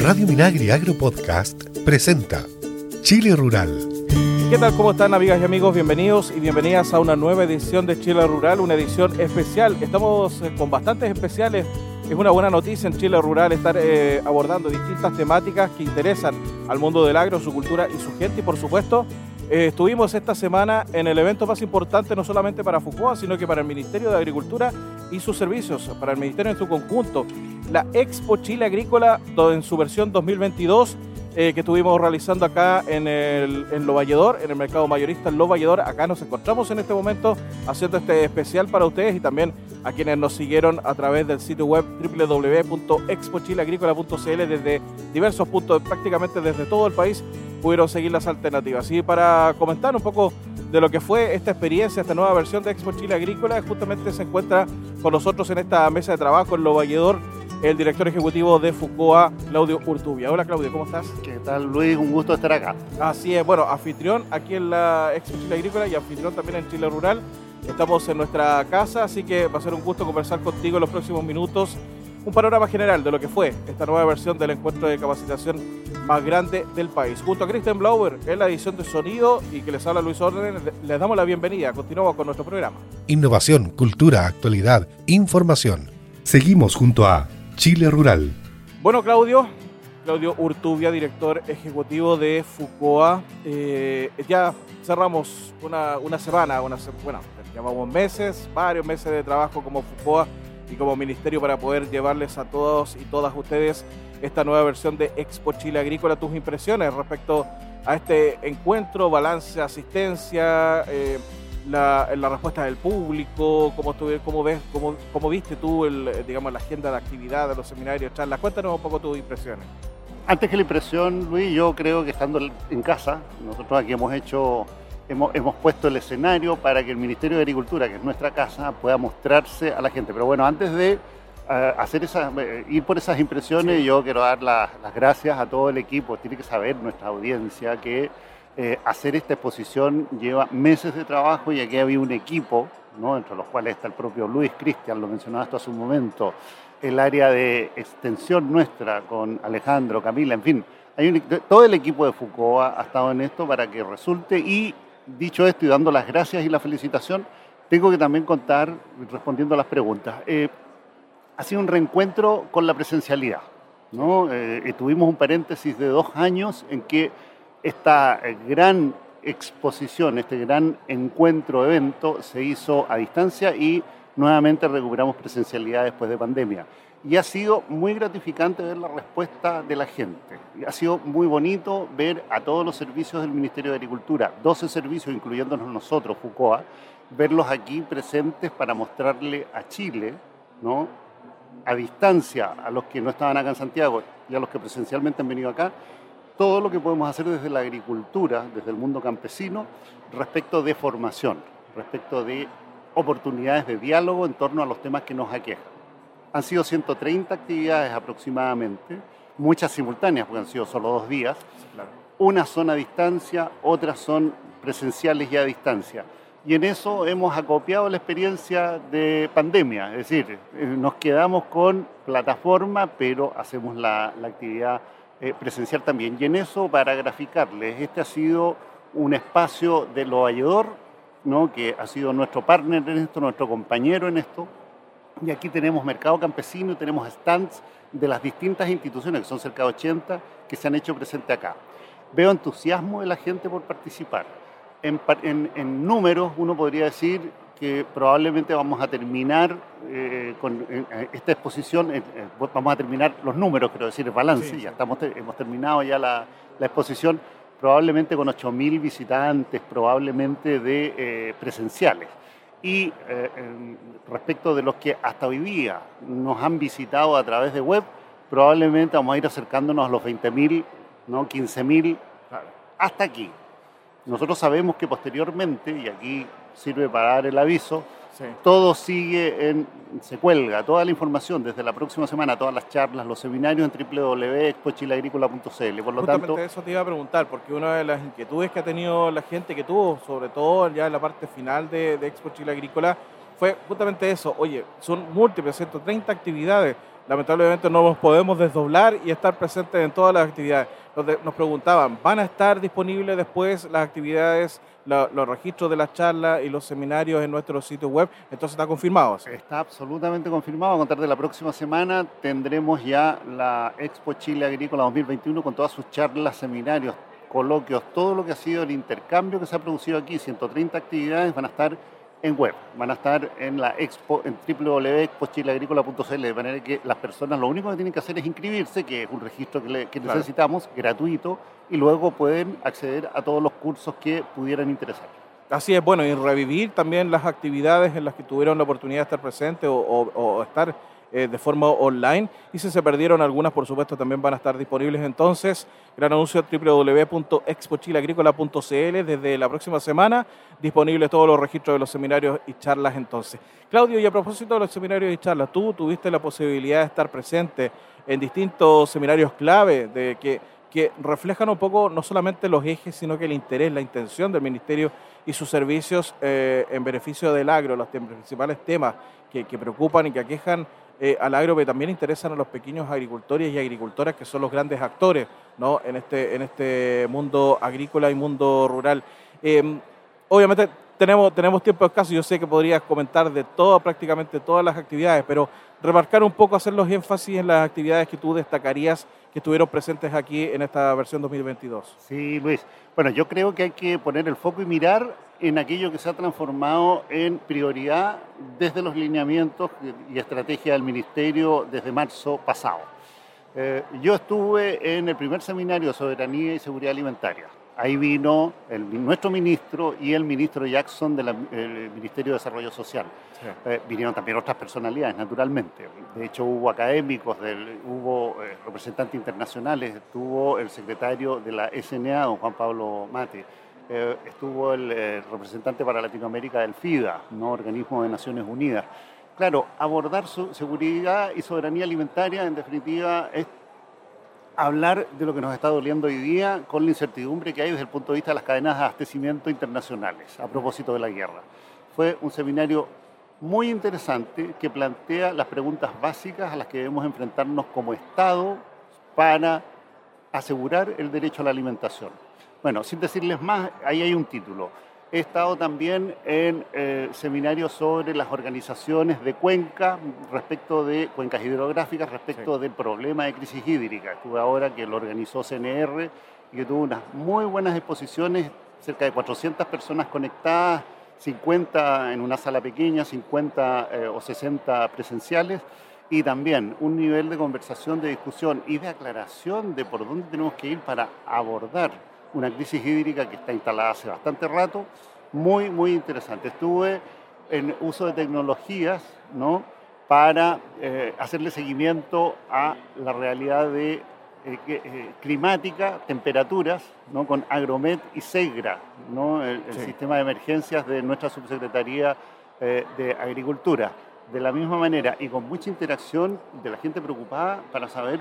Radio Minagri Agro Podcast presenta Chile Rural. ¿Qué tal? ¿Cómo están amigas y amigos? Bienvenidos y bienvenidas a una nueva edición de Chile Rural, una edición especial. Estamos eh, con bastantes especiales. Es una buena noticia en Chile Rural estar eh, abordando distintas temáticas que interesan al mundo del agro, su cultura y su gente. Y por supuesto, eh, estuvimos esta semana en el evento más importante no solamente para Foucault, sino que para el Ministerio de Agricultura y sus servicios, para el Ministerio en su conjunto, la Expo Chile Agrícola en su versión 2022 eh, que estuvimos realizando acá en, el, en Lo Valledor, en el mercado mayorista en Lo Valledor. Acá nos encontramos en este momento haciendo este especial para ustedes y también a quienes nos siguieron a través del sitio web www.expochileagrícola.cl desde diversos puntos, prácticamente desde todo el país pudieron seguir las alternativas. Y para comentar un poco de lo que fue esta experiencia, esta nueva versión de Expo Chile Agrícola, justamente se encuentra con nosotros en esta mesa de trabajo en Lo Valledor el director ejecutivo de FUCOA, Claudio Urtubia. Hola Claudio, ¿cómo estás? ¿Qué tal Luis? Un gusto estar acá. Así es, bueno, anfitrión aquí en la Expo Chile Agrícola y anfitrión también en Chile Rural. Estamos en nuestra casa, así que va a ser un gusto conversar contigo en los próximos minutos un panorama general de lo que fue esta nueva versión del encuentro de capacitación más grande del país. Junto a Christian Blauer en la edición de sonido y que les habla Luis Orden, les damos la bienvenida. Continuamos con nuestro programa. Innovación, cultura, actualidad, información. Seguimos junto a Chile Rural. Bueno, Claudio, Claudio Urtubia, director ejecutivo de FUCOA. Eh, ya cerramos una, una semana, una, bueno, llevamos meses, varios meses de trabajo como FUCOA y como ministerio para poder llevarles a todos y todas ustedes esta nueva versión de Expo Chile Agrícola. Tus impresiones respecto a este encuentro, balance, asistencia, eh, la, la, respuesta del público, cómo, cómo ves, cómo, cómo, viste tú el, digamos, la agenda de actividad de los seminarios, charlas. Cuéntanos un poco tus impresiones. Antes que la impresión, Luis, yo creo que estando en casa, nosotros aquí hemos hecho hemos, puesto el escenario para que el Ministerio de Agricultura, que es nuestra casa, pueda mostrarse a la gente. Pero bueno, antes de eh, hacer esa, eh, ir por esas impresiones, yo quiero dar las gracias a todo el equipo. Tiene que saber nuestra audiencia que eh, hacer esta exposición lleva meses de trabajo y aquí había un equipo, ¿no? entre los cuales está el propio Luis Cristian, lo mencionaste hace un momento, el área de extensión nuestra con Alejandro, Camila, en fin. Hay todo el equipo de Foucault ha estado en esto para que resulte y dicho esto y dando las gracias y la felicitación, tengo que también contar, respondiendo a las preguntas, eh, ha sido un reencuentro con la presencialidad. ¿no? Eh, tuvimos un paréntesis de dos años en que esta eh, gran exposición, este gran encuentro, evento, se hizo a distancia y nuevamente recuperamos presencialidad después de pandemia y ha sido muy gratificante ver la respuesta de la gente. Ha sido muy bonito ver a todos los servicios del Ministerio de Agricultura, 12 servicios, incluyéndonos nosotros, FUCOA, verlos aquí presentes para mostrarle a Chile, ¿no? a distancia, a los que no estaban acá en Santiago y a los que presencialmente han venido acá, todo lo que podemos hacer desde la agricultura, desde el mundo campesino, respecto de formación, respecto de oportunidades de diálogo en torno a los temas que nos aquejan. Han sido 130 actividades aproximadamente, muchas simultáneas, porque han sido solo dos días. Unas son a distancia, otras son presenciales y a distancia. Y en eso hemos acopiado la experiencia de pandemia, es decir, eh, nos quedamos con plataforma, pero hacemos la, actividad eh, presencial también. Y en eso, para graficarles, este ha sido un espacio de lo ayudor, ¿no? que ha sido nuestro partner en esto, nuestro compañero en esto, y aquí tenemos mercado campesino tenemos stands de las distintas instituciones, que son cerca de 80, que se han hecho presente acá. Veo entusiasmo de la gente por participar. En, números, uno podría decir que probablemente vamos a terminar eh, con eh, esta exposición, eh, vamos a terminar los números, quiero decir, el balance, ya estamos, hemos terminado ya la, la exposición, probablemente con 8.000 visitantes, probablemente de presenciales. Y respecto de los que hasta hoy día nos han visitado a través de web, probablemente vamos a ir acercándonos a los 20.000, ¿no? 15.000, hasta aquí. Nosotros sabemos que posteriormente, y aquí sirve para dar el aviso, todo sigue en, se cuelga, toda la información desde la próxima semana, todas las charlas, los seminarios en www.expochileagrícola.cl. Por lo tanto, eso te iba a preguntar, porque una de las inquietudes que ha tenido la gente que tuvo, sobre todo ya en la parte final de, de Expo Chile Agrícola, fue justamente eso. Oye, son múltiples, 130 actividades. lamentablemente no nos podemos desdoblar y estar presentes en todas las actividades. Nos preguntaban, ¿van a estar disponibles después las actividades, los registros de las charlas y los seminarios en nuestro sitio web? Entonces está confirmado. Está absolutamente confirmado. A contar de la próxima semana tendremos ya la Expo Chile Agrícola 2021 con todas sus charlas, seminarios, coloquios, todo lo que ha sido el intercambio que se ha producido aquí, 130 actividades van a estar en web, van a estar en la expo, en www.expochileagrícola.cl, de manera que las personas lo único que tienen que hacer es inscribirse, que es un registro que, necesitamos, gratuito, y luego pueden acceder a todos los cursos que pudieran interesar. Así es, bueno, y revivir también las actividades en las que tuvieron la oportunidad de estar presentes o, o estar eh, de forma online. Y si se perdieron algunas, por supuesto, también van a estar disponibles entonces. Gran anuncio www.expochileagrícola.cl desde la próxima semana. Disponibles todos los registros de los seminarios y charlas entonces. Claudio, y a propósito de los seminarios y charlas, tú tuviste la posibilidad de estar presente en distintos seminarios clave de que, que reflejan un poco no solamente los ejes, sino que el interés, la intención del Ministerio y sus servicios eh, en beneficio del agro, los principales temas que, que preocupan y que aquejan eh, al agro, pero también interesan a los pequeños agricultores y agricultoras que son los grandes actores ¿no? en, este, en este mundo agrícola y mundo rural. Em, obviamente tenemos, tenemos tiempo escaso, yo sé que podrías comentar de todo, prácticamente todas las actividades, pero remarcar un poco, hacer los énfasis en las actividades que tú destacarías que estuvieron presentes aquí en esta versión 2022. Sí, Luis. Bueno, yo creo que hay que poner el foco y mirar en aquello que se ha transformado en prioridad desde los lineamientos y estrategia del Ministerio desde marzo pasado. Eh, yo estuve en el primer seminario de Soberanía y Seguridad Alimentaria. Ahí vino el, nuestro ministro y el ministro Jackson del Ministerio de Desarrollo Social. Eh, vinieron también otras personalidades, naturalmente. De hecho, hubo académicos, hubo eh, representantes internacionales, estuvo el secretario de la SNA, don Juan Pablo Mate eh, estuvo el representante para Latinoamérica del FIDA, ¿no? organismo de Naciones Unidas. Claro, abordar su seguridad y soberanía alimentaria, en definitiva, es hablar de lo que nos está doliendo hoy día con la incertidumbre que hay desde el punto de vista de las cadenas de abastecimiento internacionales a propósito de la guerra. Fue un seminario muy interesante que plantea las preguntas básicas a las que debemos enfrentarnos como Estado para asegurar el derecho a la alimentación. Bueno, sin decirles más, ahí hay un título. He estado también en eh, seminarios sobre las organizaciones de cuenca respecto de cuencas hidrográficas, respecto del problema de crisis hídrica. Estuve ahora que lo organizó CNR y que tuvo unas muy buenas exposiciones, cerca de 400 personas conectadas, 50 en una sala pequeña, 50 eh, o 60 presenciales y también un nivel de conversación, de discusión y de aclaración de por dónde tenemos que ir para abordar una crisis hídrica que está instalada hace bastante rato, muy, muy interesante. Estuve en uso de tecnologías ¿no? para eh, hacerle seguimiento a la realidad de, eh, eh, climática, temperaturas, ¿no? con Agromet y SEGRA, ¿no? el, sistema de emergencias de nuestra subsecretaría de Agricultura. De la misma manera y con mucha interacción de la gente preocupada para saber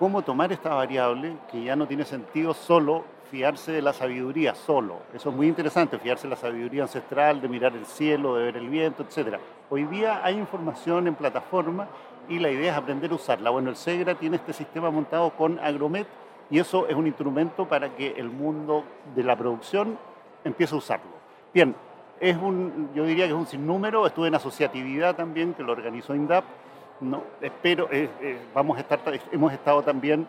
cómo tomar esta variable que ya no tiene sentido solo fiarse de la sabiduría solo. Eso es muy interesante, fiarse de la sabiduría ancestral, de mirar el cielo, de ver el viento, etc. Hoy día hay información en plataforma y la idea es aprender a usarla. Bueno, el SEGRA tiene este sistema montado con Agromet y eso es un instrumento para que el mundo de la producción empiece a usarlo. Bien, es un, yo diría que es un sinnúmero, estuve en asociatividad también, que lo organizó INDAP, no, espero, eh, eh, vamos a estar, hemos estado también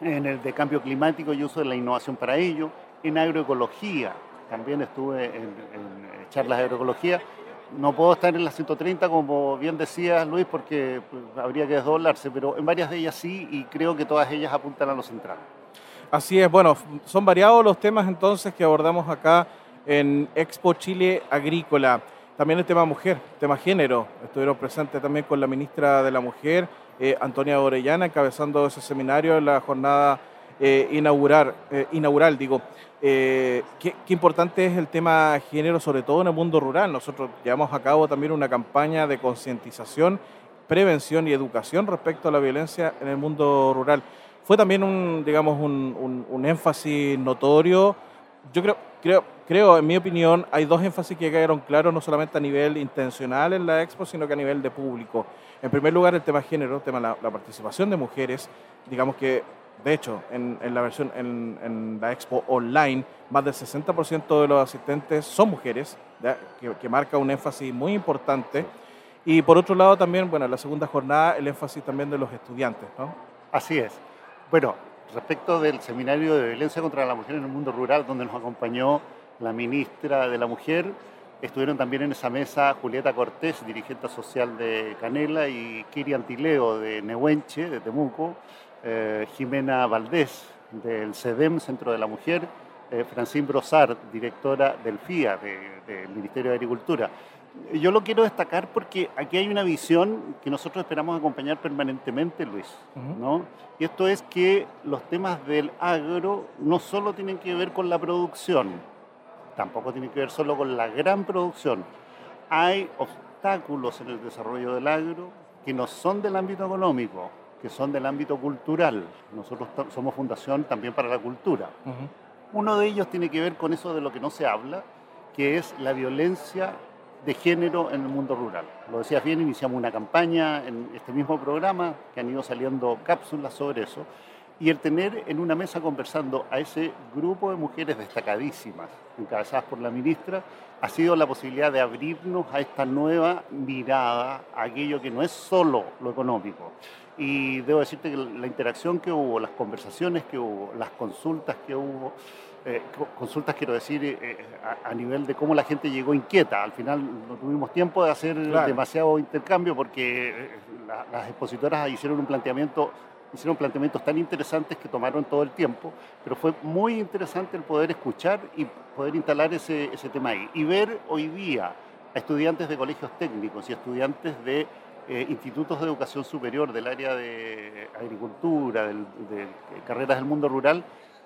en el de cambio climático y uso de la innovación para ello, en agroecología, también estuve en, charlas de agroecología. No puedo estar en las 130, como bien decía Luis, porque pues, habría que desdoblarse, pero en varias de ellas sí, y creo que todas ellas apuntan a lo central. Así es, bueno, son variados los temas entonces que abordamos acá en Expo Chile Agrícola. También el tema mujer, tema género. Estuvieron presentes también con la ministra de la Mujer, eh, Antonia Orellana, encabezando ese seminario en la jornada eh, eh, inaugural. Digo, qué, importante es el tema género, sobre todo en el mundo rural. Nosotros llevamos a cabo también una campaña de concientización, prevención y educación respecto a la violencia en el mundo rural. Fue también un, digamos, un, un énfasis notorio. Yo creo, creo, creo, en mi opinión, hay dos énfasis que quedaron claros, no solamente a nivel intencional en la expo, sino que a nivel de público. En primer lugar, el tema género, el tema de la, participación de mujeres, digamos que de hecho, en, la versión, en, la expo online, más del 60% de los asistentes son mujeres, que, marca un énfasis muy importante. Y por otro lado también, bueno, en la segunda jornada, el énfasis también de los estudiantes, ¿no? Así es. Bueno, respecto del seminario de violencia contra la mujer en el mundo rural, donde nos acompañó la ministra de la Mujer, estuvieron también en esa mesa Julieta Cortés, dirigente social de Canela, y Kiri Antileo de Nehuenche, de Temuco, eh, Jimena Valdés del CEDEM, Centro de la Mujer, eh, Francine Brosar, directora del FIA, del Ministerio de Agricultura. Yo lo quiero destacar porque aquí hay una visión que nosotros esperamos acompañar permanentemente, Luis. ¿no? Y esto es que los temas del agro no solo tienen que ver con la producción, tampoco tienen que ver solo con la gran producción. Hay obstáculos en el desarrollo del agro que no son del ámbito económico, que son del ámbito cultural. Nosotros somos fundación también para la cultura. Uno de ellos tiene que ver con eso de lo que no se habla, que es la violencia de género en el mundo rural. Lo decías bien, iniciamos una campaña en este mismo programa, que han ido saliendo cápsulas sobre eso, y el tener en una mesa conversando a ese grupo de mujeres destacadísimas, encabezadas por la ministra, ha sido la posibilidad de abrirnos a esta nueva mirada, a aquello que no es solo lo económico. Y debo decirte que la interacción que hubo, las conversaciones que hubo, las consultas que hubo, eh, consultas quiero decir eh, a, nivel de cómo la gente llegó inquieta. Al final no tuvimos tiempo de hacer demasiado intercambio porque eh, las expositoras hicieron un planteamiento hicieron planteamientos tan interesantes que tomaron todo el tiempo, pero fue muy interesante el poder escuchar y poder instalar ese, tema ahí. Y ver hoy día a estudiantes de colegios técnicos y estudiantes de institutos de educación superior del área de agricultura, de carreras del mundo rural,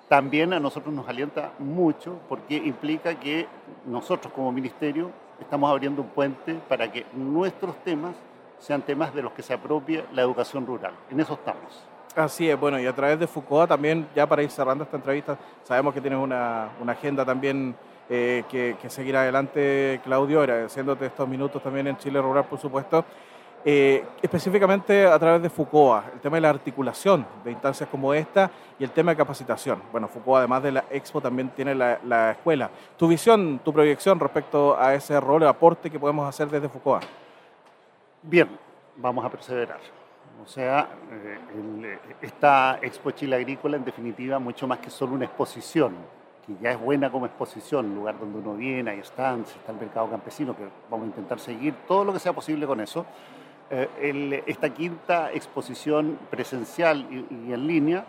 también a nosotros nos alienta mucho porque implica que nosotros como ministerio estamos abriendo un puente para que nuestros temas sean temas de los que se apropie la educación rural. En eso estamos. Así es, bueno, y a través de Foucault también, ya para ir cerrando esta entrevista, sabemos que tienes una, agenda también eh, que, que, seguir adelante, Claudio, agradeciéndote estos minutos también en Chile Rural, por supuesto. Eh, específicamente a través de Foucault, el tema de la articulación de instancias como esta y el tema de capacitación. Bueno, Foucault además de la Expo también tiene la, escuela. Tu visión, tu proyección respecto a ese rol aporte que podemos hacer desde Foucault. Bien, vamos a perseverar. O sea, eh, esta Expo Chile Agrícola en definitiva mucho más que solo una exposición, que ya es buena como exposición, lugar donde uno viene, hay stands, está el mercado campesino, que vamos a intentar seguir todo lo que sea posible con eso eh, esta quinta exposición presencial y, en línea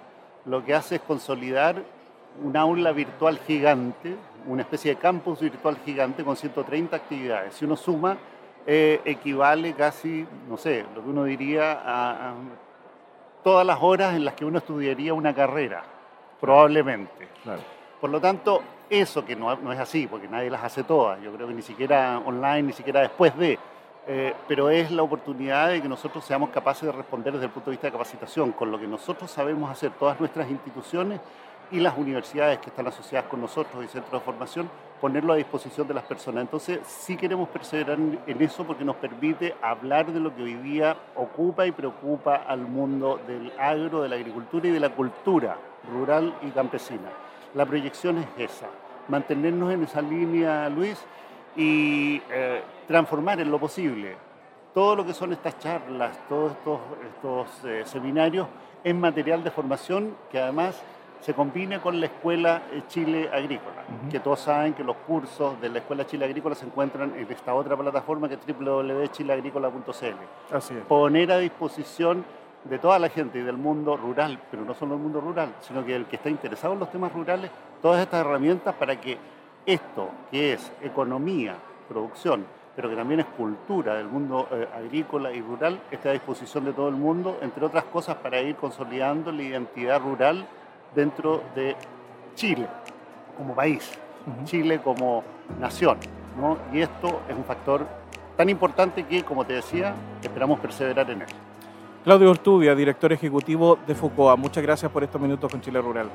lo que hace es consolidar un aula virtual gigante, una especie de campus virtual gigante con 130 actividades. Si uno suma, eh, equivale casi, no sé, lo que uno diría a, todas las horas en las que uno estudiaría una carrera, probablemente. Por lo tanto, eso que no, no, es así, porque nadie las hace todas, yo creo que ni siquiera online, ni siquiera después de, eh, pero es la oportunidad de que nosotros seamos capaces de responder desde el punto de vista de capacitación, con lo que nosotros sabemos hacer, todas nuestras instituciones y las universidades que están asociadas con nosotros y centros de formación, ponerlo a disposición de las personas. Entonces, sí queremos perseverar en eso porque nos permite hablar de lo que hoy día ocupa y preocupa al mundo del agro, de la agricultura y de la cultura rural y campesina. La proyección es esa, mantenernos en esa línea, Luis, y eh, transformar en lo posible todo lo que son estas charlas, todos estos, eh, seminarios en material de formación que además se combine con la Escuela Chile Agrícola, que todos saben que los cursos de la Escuela Chile Agrícola se encuentran en esta otra plataforma que es www.chileagrícola.cl. Así es. Poner a disposición de toda la gente y del mundo rural, pero no solo el mundo rural, sino que el que está interesado en los temas rurales, todas estas herramientas para que esto, que es economía, producción, pero que también es cultura del mundo eh, agrícola y rural, está a disposición de todo el mundo, entre otras cosas para ir consolidando la identidad rural dentro de Chile como país, Chile como nación. Y esto es un factor tan importante que, como te decía, esperamos perseverar en él. Claudio Ortubia, director ejecutivo de FUCOA, muchas gracias por estos minutos con Chile Rural.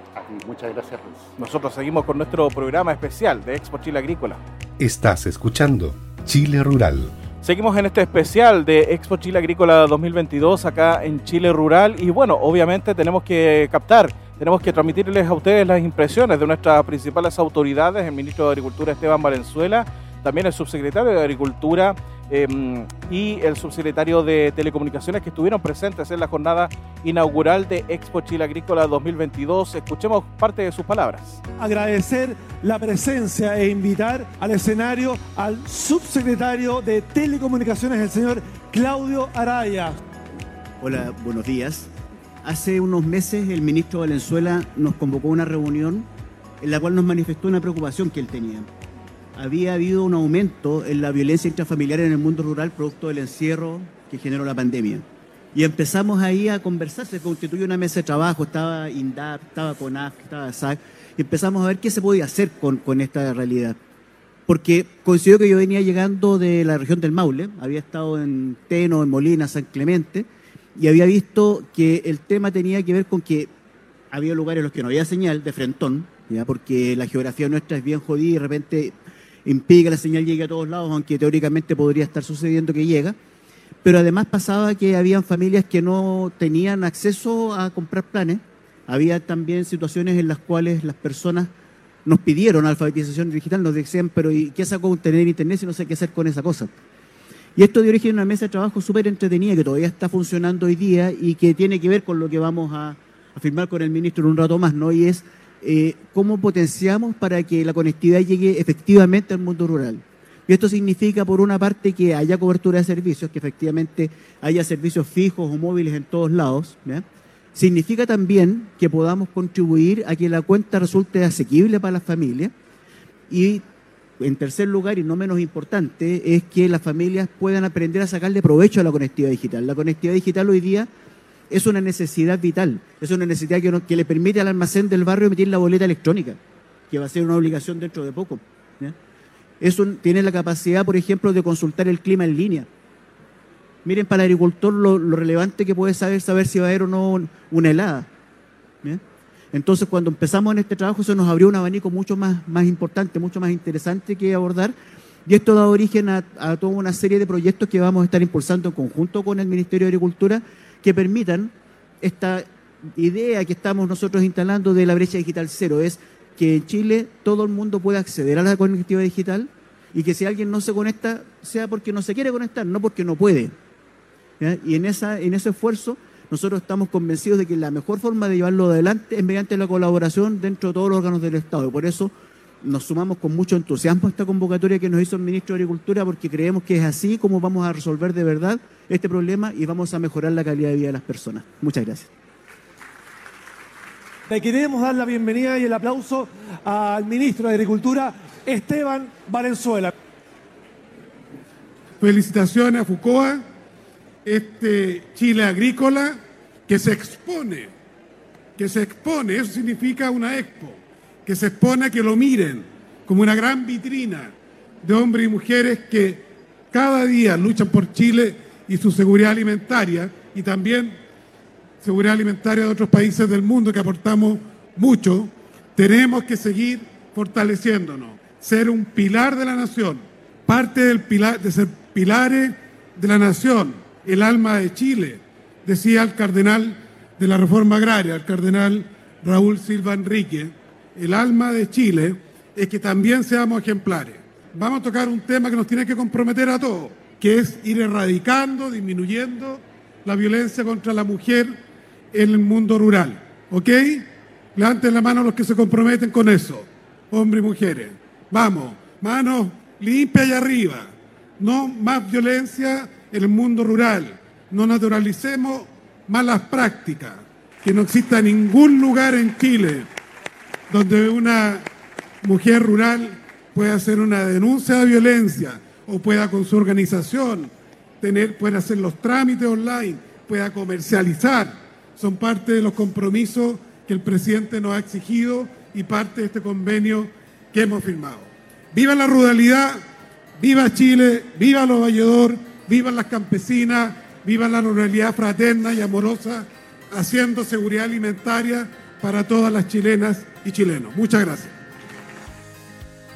muchas gracias, Luis. Nosotros seguimos con nuestro programa especial de Expo Chile Agrícola. Estás escuchando Chile Rural Seguimos en este especial de Expo Chile Agrícola 2022 acá en Chile Rural y bueno, obviamente tenemos que captar, tenemos que transmitirles a ustedes las impresiones de nuestras principales autoridades, el ministro de Agricultura Esteban Valenzuela, también el subsecretario de Agricultura Em, y el subsecretario de Telecomunicaciones que estuvieron presentes en la jornada inaugural de Expo Chile Agrícola 2022. Escuchemos parte de sus palabras. Agradecer la presencia e invitar al escenario al subsecretario de Telecomunicaciones, el señor Claudio Araya. Hola, buenos días. Hace unos meses el ministro Valenzuela nos convocó a una reunión en la cual nos manifestó una preocupación que él tenía había habido un aumento en la violencia intrafamiliar en el mundo rural producto del encierro que generó la pandemia. Y empezamos ahí a conversar, se constituyó una mesa de trabajo, estaba INDAP, estaba CONAF, estaba SAC, y empezamos a ver qué se podía hacer con, con esta realidad. Porque coincidió que yo venía llegando de la región del Maule, había estado en Teno, en Molina, San Clemente, y había visto que el tema tenía que ver con que había lugares en los que no había señal de frentón, ¿ya? porque la geografía nuestra es bien jodida y de repente impide que la señal llegue a todos lados, aunque teóricamente podría estar sucediendo que llega. Pero además pasaba que habían familias que no tenían acceso a comprar planes. Había también situaciones en las cuales las personas nos pidieron alfabetización digital, nos decían, pero ¿y qué sacó con tener internet si no sé qué hacer con esa cosa? Y esto dio origen a una mesa de trabajo súper entretenida que todavía está funcionando hoy día y que tiene que ver con lo que vamos a, a firmar con el ministro en un rato más, ¿no? Y es eh, cómo potenciamos para que la conectividad llegue efectivamente al mundo rural. Y esto significa, por una parte, que haya cobertura de servicios, que efectivamente haya servicios fijos o móviles en todos lados. Significa también que podamos contribuir a que la cuenta resulte asequible para las familias. Y, en tercer lugar, y no menos importante, es que las familias puedan aprender a sacarle provecho a la conectividad digital. La conectividad digital hoy día es una necesidad vital, es una necesidad que, le permite al almacén del barrio emitir la boleta electrónica, que va a ser una obligación dentro de poco. Eso tiene la capacidad, por ejemplo, de consultar el clima en línea. Miren, para el agricultor lo, relevante que puede saber saber si va a haber o no una helada. Entonces, cuando empezamos en este trabajo, eso nos abrió un abanico mucho más, más importante, mucho más interesante que abordar. Y esto da origen a, a toda una serie de proyectos que vamos a estar impulsando en conjunto con el Ministerio de Agricultura que permitan esta idea que estamos nosotros instalando de la brecha digital cero, es que en Chile todo el mundo pueda acceder a la conectividad digital y que si alguien no se conecta sea porque no se quiere conectar, no porque no puede. Y en, esa, en ese esfuerzo nosotros estamos convencidos de que la mejor forma de llevarlo adelante es mediante la colaboración dentro de todos los órganos del Estado. Y por eso nos sumamos con mucho entusiasmo a esta convocatoria que nos hizo el ministro de Agricultura porque creemos que es así como vamos a resolver de verdad este problema y vamos a mejorar la calidad de vida de las personas. Muchas gracias. Le queremos dar la bienvenida y el aplauso al ministro de Agricultura, Esteban Valenzuela. Felicitaciones a FUCOA, este Chile agrícola que se expone, que se expone, eso significa una expo que se expone a que lo miren como una gran vitrina de hombres y mujeres que cada día luchan por Chile y su seguridad alimentaria y también seguridad alimentaria de otros países del mundo que aportamos mucho, tenemos que seguir fortaleciéndonos, ser un pilar de la nación, parte del pilar, de ser pilares de la nación, el alma de Chile, decía el cardenal de la reforma agraria, el cardenal Raúl Silva Enrique, el alma de Chile es que también seamos ejemplares. Vamos a tocar un tema que nos tiene que comprometer a todos, que es ir erradicando, disminuyendo la violencia contra la mujer en el mundo rural. ¿Ok? Levanten la mano los que se comprometen con eso, hombres y mujeres. Vamos, manos limpias y arriba. No más violencia en el mundo rural. No naturalicemos malas prácticas. Que no exista ningún lugar en Chile donde una mujer rural pueda hacer una denuncia de violencia o pueda con su organización tener, pueda hacer los trámites online, pueda comercializar. Son parte de los compromisos que el presidente nos ha exigido y parte de este convenio que hemos firmado. Viva la ruralidad, viva Chile, viva los valledor, viva las campesinas, viva la ruralidad fraterna y amorosa, haciendo seguridad alimentaria para todas las chilenas y chilenos. Muchas gracias.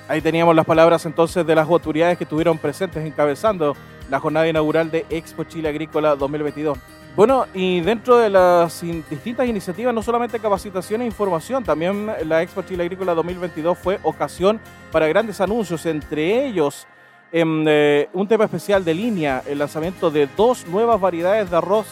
Ahí teníamos las palabras entonces de las autoridades que estuvieron presentes encabezando la jornada inaugural de Expo Chile Agrícola 2022. Bueno, y dentro de las distintas iniciativas, no solamente capacitación e información, también la Expo Chile Agrícola 2022 fue ocasión para grandes anuncios, entre ellos en, eh, un tema especial de línea, el lanzamiento de dos nuevas variedades de arroz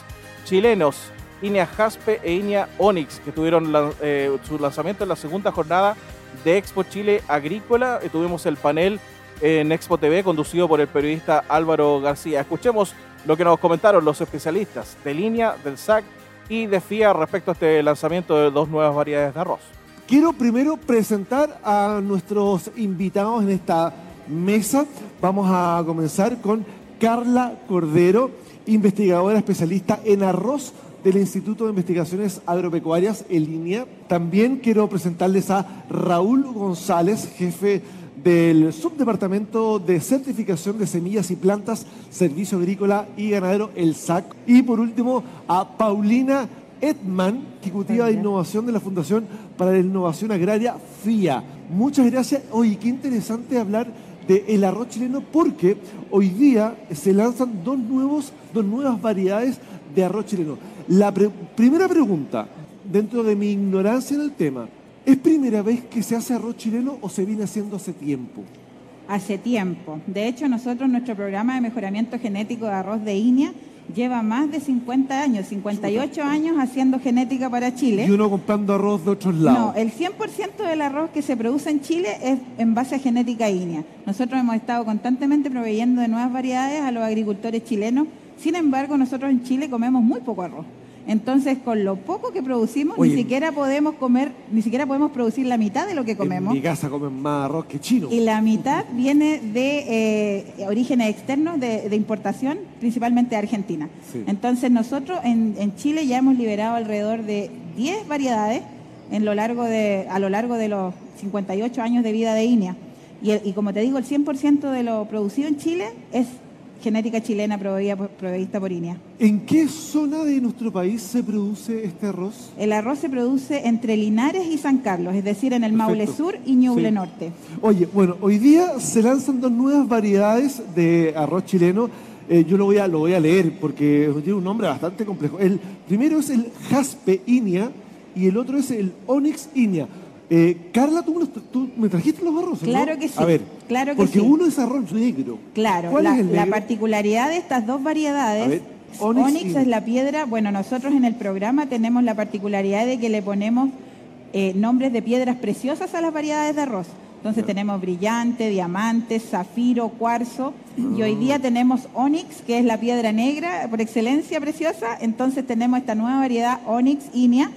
chilenos, Inia Jaspe e Inia Onyx, que tuvieron eh, su lanzamiento en la segunda jornada de Expo Chile Agrícola. Y tuvimos el panel en Expo TV conducido por el periodista Álvaro García. Escuchemos lo que nos comentaron los especialistas de línea, del SAC y de FIA respecto a este lanzamiento de dos nuevas variedades de arroz. Quiero primero presentar a nuestros invitados en esta mesa. Vamos a comenzar con Carla Cordero, investigadora especialista en arroz del Instituto de Investigaciones Agropecuarias en línea. También quiero presentarles a Raúl González, jefe del Subdepartamento de Certificación de Semillas y Plantas, Servicio Agrícola y Ganadero, el SAC. Y por último, a Paulina Edman, ejecutiva de innovación de la Fundación para la Innovación Agraria, FIA. Muchas gracias. Oye, qué interesante hablar del arroz chileno porque hoy día se lanzan dos, nuevos, dos nuevas variedades de arroz chileno. La primera pregunta, dentro de mi ignorancia en el tema, ¿es primera vez que se hace arroz chileno o se viene haciendo hace tiempo? Hace tiempo. De hecho, nosotros, nuestro programa de mejoramiento genético de arroz de INEA, lleva más de 50 años, 58 años haciendo genética para Chile. Y uno comprando arroz de otros lados. No, el 100% del arroz que se produce en Chile es en base a genética INEA. Nosotros hemos estado constantemente proveyendo de nuevas variedades a los agricultores chilenos. Sin embargo, nosotros en Chile comemos muy poco arroz. Entonces, con lo poco que producimos, ni siquiera podemos comer, ni siquiera podemos producir la mitad de lo que comemos. En mi casa comen más arroz que chino. Y la mitad viene de eh, orígenes externos, de, importación, principalmente de Argentina. Entonces, nosotros en, Chile ya hemos liberado alrededor de 10 variedades en lo largo de, a lo largo de los 58 años de vida de INEA. Y, y como te digo, el 100% de lo producido en Chile es genética chilena provista por INEA. ¿En qué zona de nuestro país se produce este arroz? El arroz se produce entre Linares y San Carlos, es decir, en el Maule Sur y Ñuble Norte. Oye, bueno, hoy día se lanzan dos nuevas variedades de arroz chileno. Eh, yo lo voy, a, lo voy a leer porque tiene un nombre bastante complejo. El primero es el Jaspe Inia y el otro es el Onyx Inia. Eh, Carla, ¿tú, me trajiste los arroz? Claro que sí. A ver, claro que porque uno es arroz negro. Claro, la, particularidad de estas dos variedades, Onyx, es la piedra, bueno, nosotros en el programa tenemos la particularidad de que le ponemos eh, nombres de piedras preciosas a las variedades de arroz. Entonces tenemos brillante, diamante, zafiro, cuarzo y hoy día ah. tenemos Onyx, que es la piedra negra por excelencia preciosa. Entonces tenemos esta nueva variedad Onyx Inia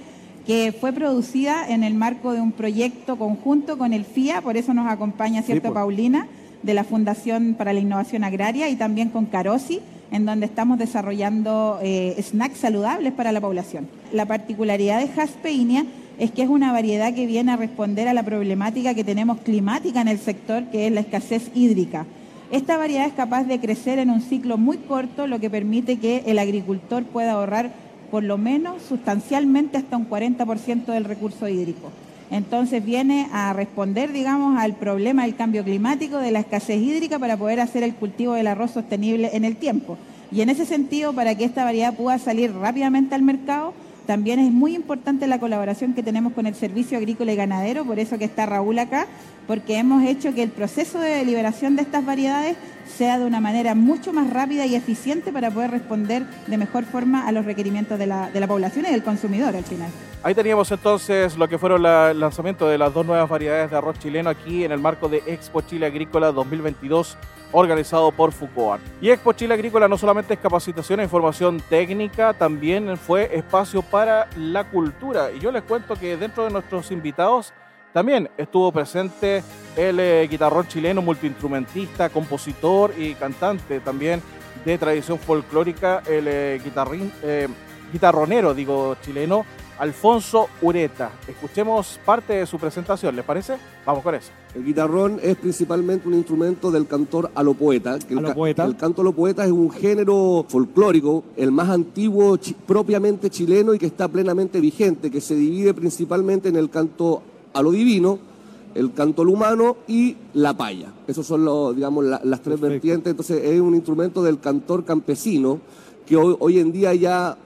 que fue producida en el marco de un proyecto conjunto con el FIA, por eso nos acompaña, ¿cierto, Paulina? de la Fundación para la Innovación Agraria y también con Carosi, en donde estamos desarrollando eh, snacks saludables para la población. La particularidad de Jaspeinia es que es una variedad que viene a responder a la problemática que tenemos climática en el sector, que es la escasez hídrica. Esta variedad es capaz de crecer en un ciclo muy corto, lo que permite que el agricultor pueda ahorrar por lo menos sustancialmente hasta un 40% del recurso hídrico. Entonces viene a responder, digamos, al problema del cambio climático, de la escasez hídrica para poder hacer el cultivo del arroz sostenible en el tiempo. Y en ese sentido, para que esta variedad pueda salir rápidamente al mercado, también es muy importante la colaboración que tenemos con el Servicio Agrícola y Ganadero, por eso que está Raúl acá, porque hemos hecho que el proceso de liberación de estas variedades sea de una manera mucho más rápida y eficiente para poder responder de mejor forma a los requerimientos de la, población y del consumidor al final. Ahí teníamos entonces lo que fueron el lanzamiento de las dos nuevas variedades de arroz chileno aquí en el marco de Expo Chile Agrícola 2022 organizado por Foucault. Y Expo Chile Agrícola no solamente es capacitación e información técnica, también fue espacio para la cultura. Y yo les cuento que dentro de nuestros invitados también estuvo presente el eh, guitarrón chileno, multiinstrumentista, compositor y cantante también de tradición folclórica, el eh, guitarrín, eh, guitarronero, digo, chileno, Alfonso Ureta. Escuchemos parte de su presentación, ¿les parece? Vamos con eso. El guitarrón es principalmente un instrumento del cantor alopoeta. Que el, poeta. el canto alopoeta es un género folclórico, el más antiguo propiamente chileno y que está plenamente vigente, que se divide principalmente en el canto a lo divino el canto humano y la paya. Esos son los, digamos, las tres vertientes. Entonces es un instrumento del cantor campesino que hoy, en día ya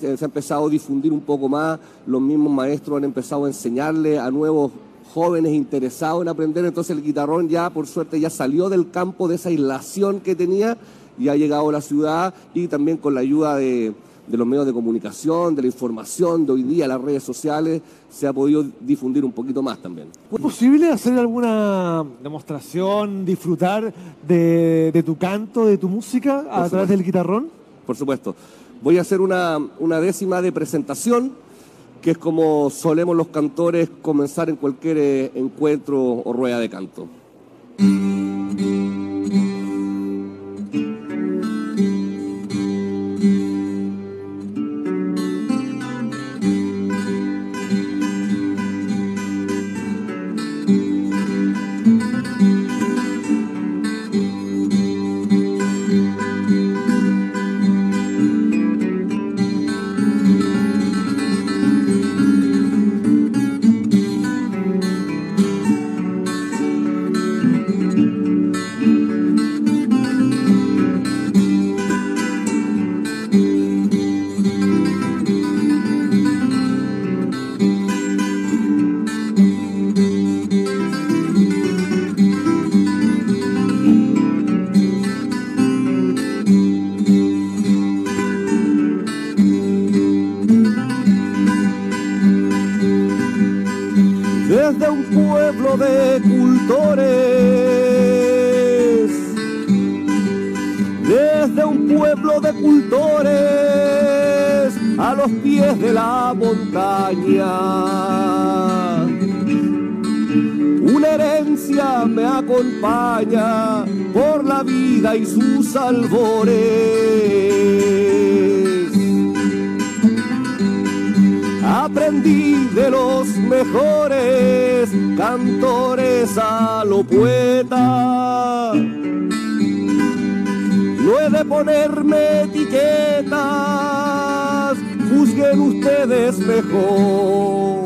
se ha empezado a difundir un poco más, los mismos maestros han empezado a enseñarle a nuevos jóvenes interesados en aprender, entonces el guitarrón ya por suerte ya salió del campo de esa aislación que tenía y ha llegado a la ciudad y también con la ayuda de, de los medios de comunicación, de la información, de hoy día las redes sociales, se ha podido difundir un poquito más también. ¿Es posible hacer alguna demostración, disfrutar de, tu canto, de tu música a través del guitarrón? Por supuesto. Voy a hacer una, una décima de presentación, que es como solemos los cantores comenzar en cualquier eh, encuentro o rueda de canto. tierras un pueblo de cultores. Desde un pueblo de cultores a los pies de la montaña. Una herencia me acompaña por la vida y sus albores. aprendí de los mejores cantores a lo poeta. No he de ponerme etiquetas, juzguen ustedes mejor.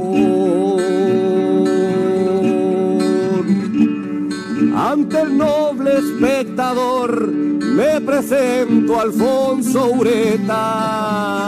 Ante el noble espectador me presento Alfonso Ureta.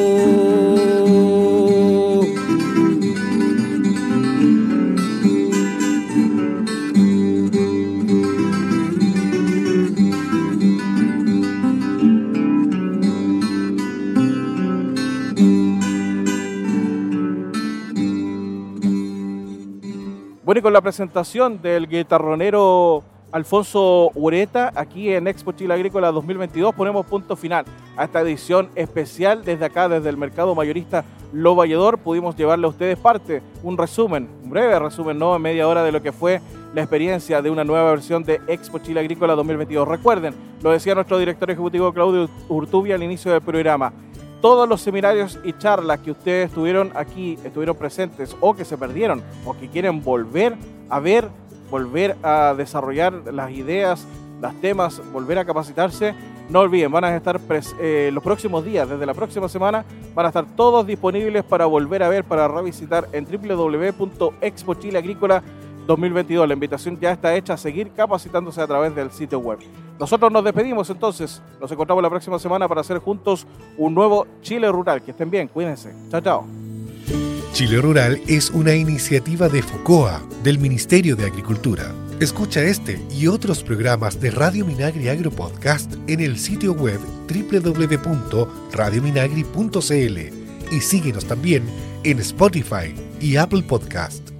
presentación del guitarronero Alfonso Ureta aquí en Expo Chile Agrícola 2022 ponemos punto final a esta edición especial desde acá, desde el mercado mayorista Lo Valledor. Pudimos llevarle a ustedes parte, un resumen, un breve resumen, no en media hora de lo que fue la experiencia de una nueva versión de Expo Chile Agrícola 2022. Recuerden, lo decía nuestro director ejecutivo Claudio Urtubia al inicio del programa, todos los seminarios y charlas que ustedes estuvieron aquí, estuvieron presentes o que se perdieron o que quieren volver a ver, volver a desarrollar las ideas, los temas, volver a capacitarse, no olviden, van a estar eh, los próximos días, desde la próxima semana, van a estar todos disponibles para volver a ver, para revisitar en www.expochileagrícola 2022. La invitación ya está hecha a seguir capacitándose a través del sitio web. Nosotros nos despedimos entonces. Nos encontramos la próxima semana para hacer juntos un nuevo Chile Rural. Que estén bien, cuídense. Chao, chao. Chile Rural es una iniciativa de FOCOA, del Ministerio de Agricultura. Escucha este y otros programas de Radio Minagri Agro Podcast en el sitio web www.radiominagri.cl y síguenos también en Spotify y Apple Podcast.